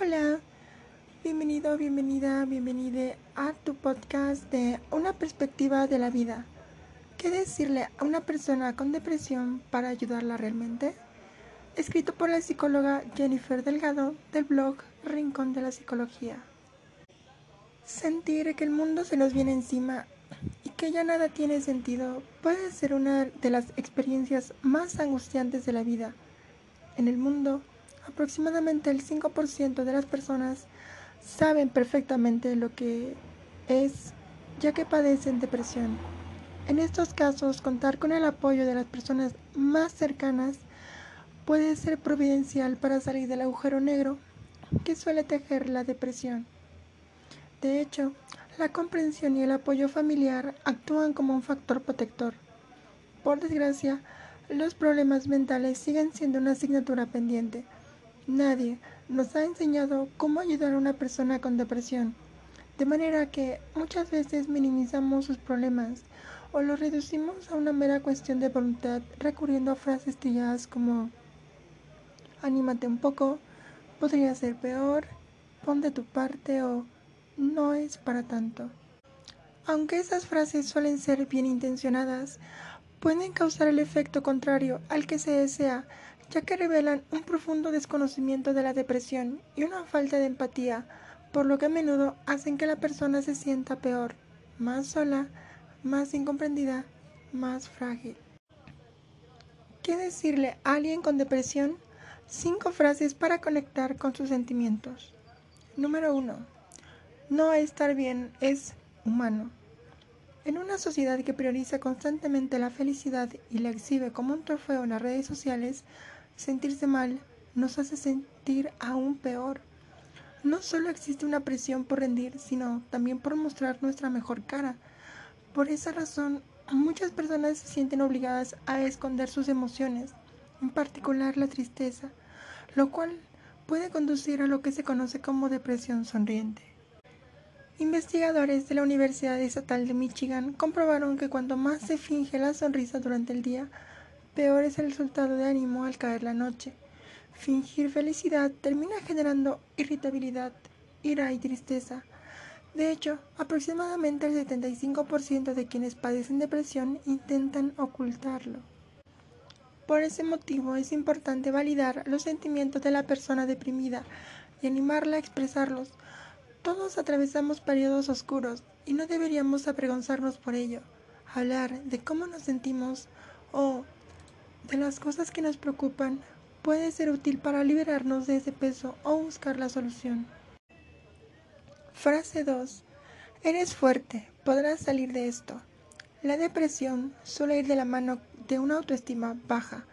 Hola, bienvenido, bienvenida, bienvenida a tu podcast de Una perspectiva de la vida. ¿Qué decirle a una persona con depresión para ayudarla realmente? Escrito por la psicóloga Jennifer Delgado del blog Rincón de la Psicología. Sentir que el mundo se nos viene encima y que ya nada tiene sentido puede ser una de las experiencias más angustiantes de la vida. En el mundo, aproximadamente el 5% de las personas saben perfectamente lo que es, ya que padecen depresión. En estos casos, contar con el apoyo de las personas más cercanas puede ser providencial para salir del agujero negro que suele tejer la depresión. De hecho, la comprensión y el apoyo familiar actúan como un factor protector. Por desgracia, los problemas mentales siguen siendo una asignatura pendiente Nadie nos ha enseñado cómo ayudar a una persona con depresión, de manera que muchas veces minimizamos sus problemas o los reducimos a una mera cuestión de voluntad recurriendo a frases trilladas como anímate un poco, podría ser peor, pon de tu parte o no es para tanto. Aunque esas frases suelen ser bien intencionadas, pueden causar el efecto contrario al que se desea ya que revelan un profundo desconocimiento de la depresión y una falta de empatía, por lo que a menudo hacen que la persona se sienta peor, más sola, más incomprendida, más frágil. ¿Qué decirle a alguien con depresión? Cinco frases para conectar con sus sentimientos. Número 1. No estar bien es humano. En una sociedad que prioriza constantemente la felicidad y la exhibe como un trofeo en las redes sociales, Sentirse mal nos hace sentir aún peor. No solo existe una presión por rendir, sino también por mostrar nuestra mejor cara. Por esa razón, muchas personas se sienten obligadas a esconder sus emociones, en particular la tristeza, lo cual puede conducir a lo que se conoce como depresión sonriente. Investigadores de la Universidad Estatal de Michigan comprobaron que cuanto más se finge la sonrisa durante el día, peor es el resultado de ánimo al caer la noche. Fingir felicidad termina generando irritabilidad, ira y tristeza. De hecho, aproximadamente el 75% de quienes padecen depresión intentan ocultarlo. Por ese motivo es importante validar los sentimientos de la persona deprimida y animarla a expresarlos. Todos atravesamos periodos oscuros y no deberíamos avergonzarnos por ello. Hablar de cómo nos sentimos o de las cosas que nos preocupan puede ser útil para liberarnos de ese peso o buscar la solución. Frase 2. Eres fuerte, podrás salir de esto. La depresión suele ir de la mano de una autoestima baja,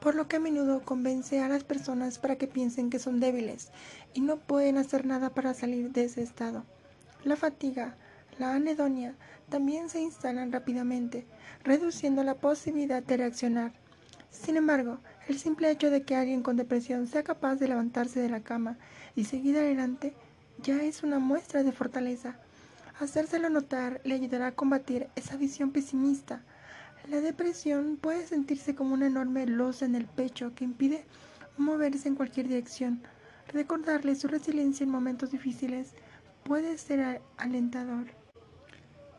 por lo que a menudo convence a las personas para que piensen que son débiles y no pueden hacer nada para salir de ese estado. La fatiga, la anedonia también se instalan rápidamente, reduciendo la posibilidad de reaccionar sin embargo, el simple hecho de que alguien con depresión sea capaz de levantarse de la cama y seguir adelante ya es una muestra de fortaleza. Hacérselo notar le ayudará a combatir esa visión pesimista. La depresión puede sentirse como una enorme losa en el pecho que impide moverse en cualquier dirección. Recordarle su resiliencia en momentos difíciles puede ser alentador.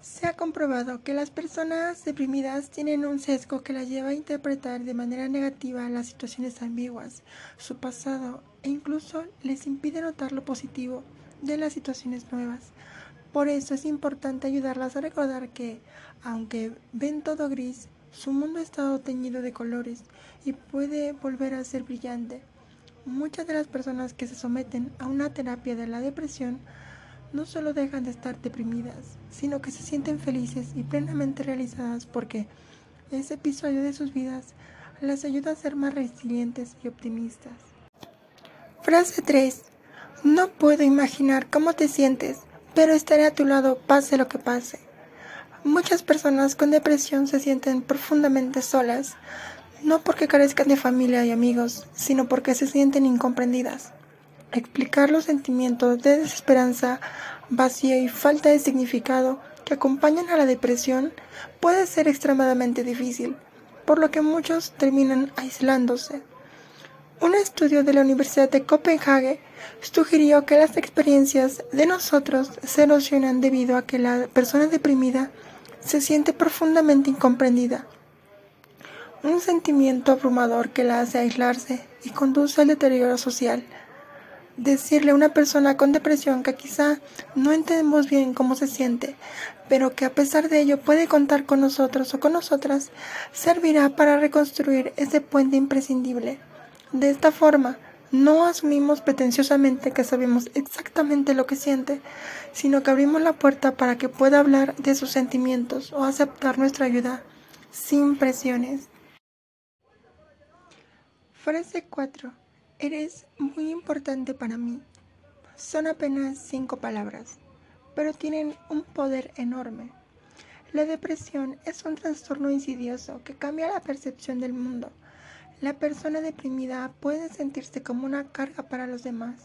Se ha comprobado que las personas deprimidas tienen un sesgo que las lleva a interpretar de manera negativa las situaciones ambiguas, su pasado e incluso les impide notar lo positivo de las situaciones nuevas. Por eso es importante ayudarlas a recordar que, aunque ven todo gris, su mundo ha estado teñido de colores y puede volver a ser brillante. Muchas de las personas que se someten a una terapia de la depresión no solo dejan de estar deprimidas, sino que se sienten felices y plenamente realizadas porque ese episodio de sus vidas las ayuda a ser más resilientes y optimistas. Frase 3. No puedo imaginar cómo te sientes, pero estaré a tu lado pase lo que pase. Muchas personas con depresión se sienten profundamente solas, no porque carezcan de familia y amigos, sino porque se sienten incomprendidas. Explicar los sentimientos de desesperanza, vacío y falta de significado que acompañan a la depresión puede ser extremadamente difícil, por lo que muchos terminan aislándose. Un estudio de la Universidad de Copenhague sugirió que las experiencias de nosotros se erosionan debido a que la persona deprimida se siente profundamente incomprendida. Un sentimiento abrumador que la hace aislarse y conduce al deterioro social. Decirle a una persona con depresión que quizá no entendemos bien cómo se siente, pero que a pesar de ello puede contar con nosotros o con nosotras, servirá para reconstruir ese puente imprescindible. De esta forma, no asumimos pretenciosamente que sabemos exactamente lo que siente, sino que abrimos la puerta para que pueda hablar de sus sentimientos o aceptar nuestra ayuda sin presiones. Frase 4. Eres muy importante para mí. Son apenas cinco palabras, pero tienen un poder enorme. La depresión es un trastorno insidioso que cambia la percepción del mundo la persona deprimida puede sentirse como una carga para los demás,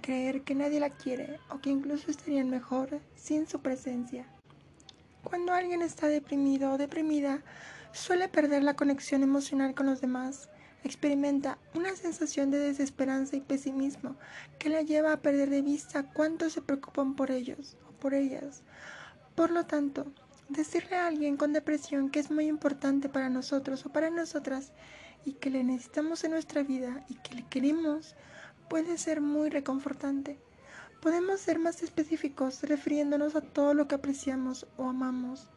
creer que nadie la quiere o que incluso estarían mejor sin su presencia. Cuando alguien está deprimido o deprimida, suele perder la conexión emocional con los demás, experimenta una sensación de desesperanza y pesimismo que la lleva a perder de vista cuánto se preocupan por ellos o por ellas. Por lo tanto, decirle a alguien con depresión que es muy importante para nosotros o para nosotras y que le necesitamos en nuestra vida y que le queremos puede ser muy reconfortante. Podemos ser más específicos refiriéndonos a todo lo que apreciamos o amamos.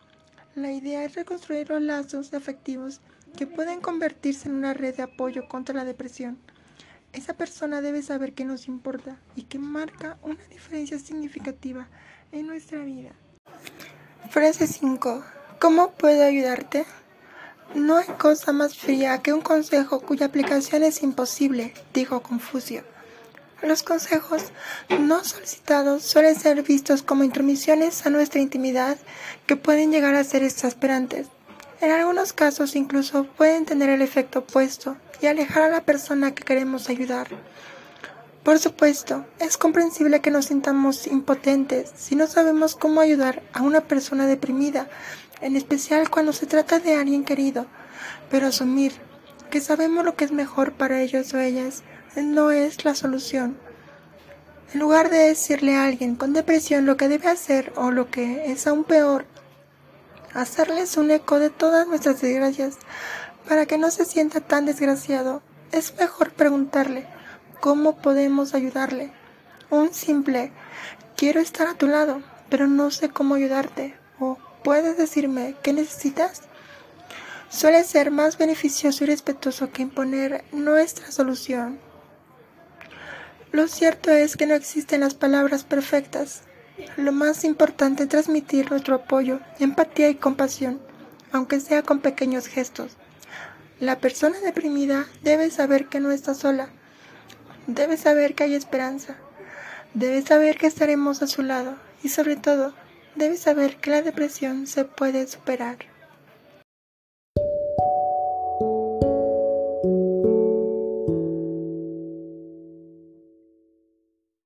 La idea es reconstruir los lazos afectivos que pueden convertirse en una red de apoyo contra la depresión. Esa persona debe saber que nos importa y que marca una diferencia significativa en nuestra vida. Frase 5. ¿Cómo puedo ayudarte? No hay cosa más fría que un consejo cuya aplicación es imposible, dijo Confucio. Los consejos no solicitados suelen ser vistos como intromisiones a nuestra intimidad que pueden llegar a ser exasperantes. En algunos casos incluso pueden tener el efecto opuesto y alejar a la persona que queremos ayudar. Por supuesto, es comprensible que nos sintamos impotentes si no sabemos cómo ayudar a una persona deprimida en especial cuando se trata de alguien querido, pero asumir que sabemos lo que es mejor para ellos o ellas no es la solución. En lugar de decirle a alguien con depresión lo que debe hacer o lo que es aún peor, hacerles un eco de todas nuestras desgracias para que no se sienta tan desgraciado, es mejor preguntarle cómo podemos ayudarle. Un simple quiero estar a tu lado, pero no sé cómo ayudarte o ¿Puedes decirme qué necesitas? Suele ser más beneficioso y respetuoso que imponer nuestra solución. Lo cierto es que no existen las palabras perfectas. Lo más importante es transmitir nuestro apoyo, empatía y compasión, aunque sea con pequeños gestos. La persona deprimida debe saber que no está sola. Debe saber que hay esperanza. Debe saber que estaremos a su lado y sobre todo Debes saber que la depresión se puede superar.